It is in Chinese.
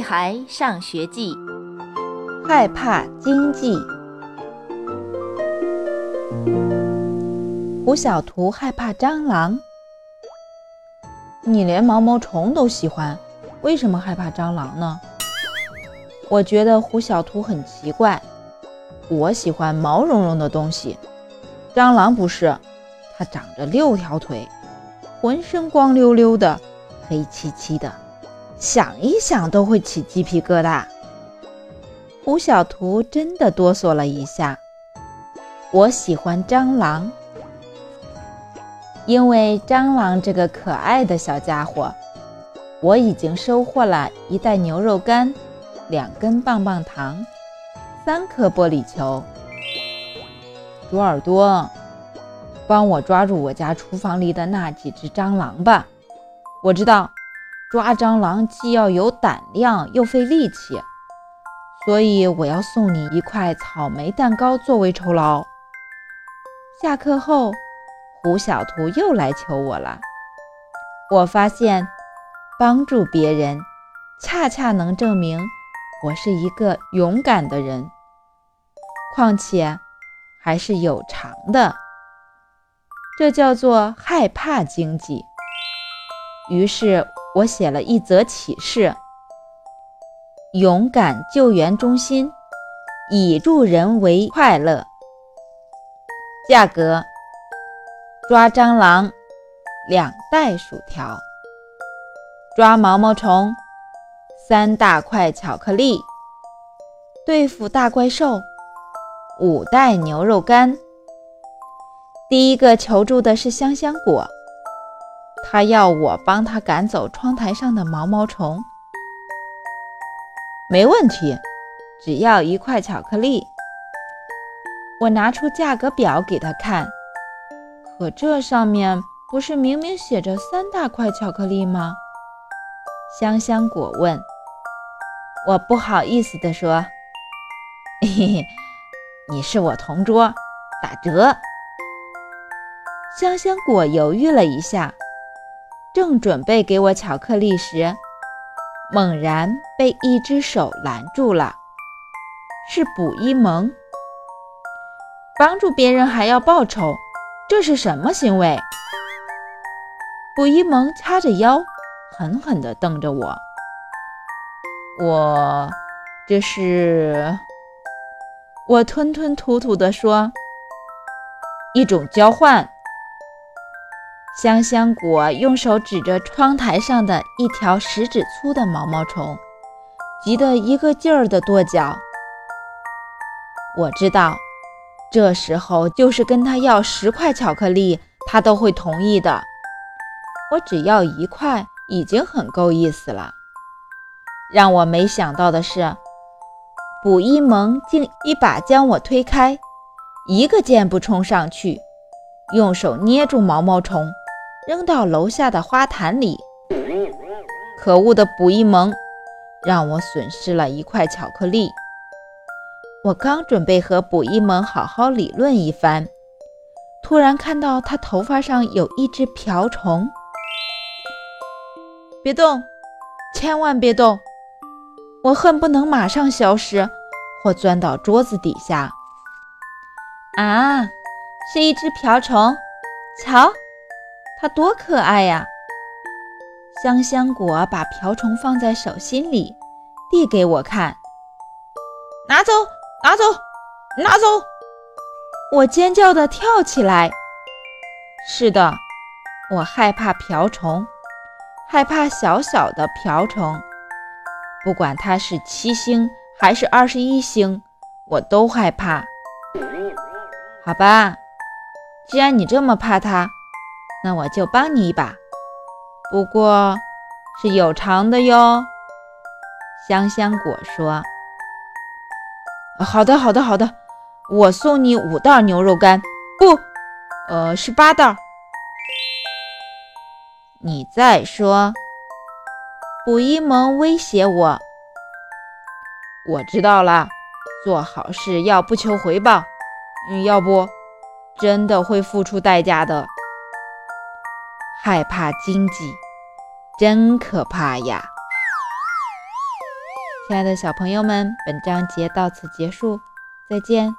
孩上学记》，害怕经济。胡小图害怕蟑螂。你连毛毛虫都喜欢，为什么害怕蟑螂呢？我觉得胡小图很奇怪。我喜欢毛茸茸的东西，蟑螂不是，它长着六条腿，浑身光溜溜的，黑漆漆的，想一想都会起鸡皮疙瘩。胡小图真的哆嗦了一下。我喜欢蟑螂，因为蟑螂这个可爱的小家伙，我已经收获了一袋牛肉干，两根棒棒糖。三颗玻璃球，猪耳朵，帮我抓住我家厨房里的那几只蟑螂吧。我知道抓蟑螂既要有胆量又费力气，所以我要送你一块草莓蛋糕作为酬劳。下课后，胡小图又来求我了。我发现帮助别人，恰恰能证明。我是一个勇敢的人，况且还是有偿的，这叫做害怕经济。于是我写了一则启事：勇敢救援中心，以助人为快乐。价格：抓蟑螂两袋薯条，抓毛毛虫。三大块巧克力，对付大怪兽，五袋牛肉干。第一个求助的是香香果，他要我帮他赶走窗台上的毛毛虫。没问题，只要一块巧克力。我拿出价格表给他看，可这上面不是明明写着三大块巧克力吗？香香果问。我不好意思地说：“嘿嘿，你是我同桌，打折。”香香果犹豫了一下，正准备给我巧克力时，猛然被一只手拦住了。是卜一萌。帮助别人还要报酬，这是什么行为？卜一萌叉着腰，狠狠地瞪着我。我这是，我吞吞吐吐地说，一种交换。香香果用手指着窗台上的一条食指粗的毛毛虫，急得一个劲儿地跺脚。我知道，这时候就是跟他要十块巧克力，他都会同意的。我只要一块，已经很够意思了。让我没想到的是，卜一萌竟一把将我推开，一个箭步冲上去，用手捏住毛毛虫，扔到楼下的花坛里。可恶的卜一萌，让我损失了一块巧克力。我刚准备和卜一萌好好理论一番，突然看到他头发上有一只瓢虫。别动，千万别动！我恨不能马上消失，或钻到桌子底下。啊，是一只瓢虫，瞧，它多可爱呀！香香果把瓢虫放在手心里，递给我看。拿走，拿走，拿走！我尖叫的跳起来。是的，我害怕瓢虫，害怕小小的瓢虫。不管它是七星还是二十一星，我都害怕。好吧，既然你这么怕它，那我就帮你一把。不过，是有偿的哟。香香果说：“好的，好的，好的，我送你五袋牛肉干。不，呃，是八袋。你再说。”卜一萌威胁我：“我知道了，做好事要不求回报，嗯，要不真的会付出代价的。害怕经济，真可怕呀！”亲爱的小朋友们，本章节到此结束，再见。